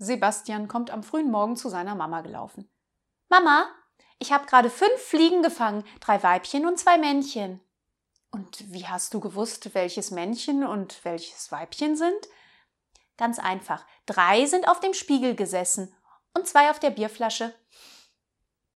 Sebastian kommt am frühen Morgen zu seiner Mama gelaufen. Mama, ich habe gerade fünf Fliegen gefangen, drei Weibchen und zwei Männchen. Und wie hast du gewusst, welches Männchen und welches Weibchen sind? Ganz einfach. Drei sind auf dem Spiegel gesessen und zwei auf der Bierflasche.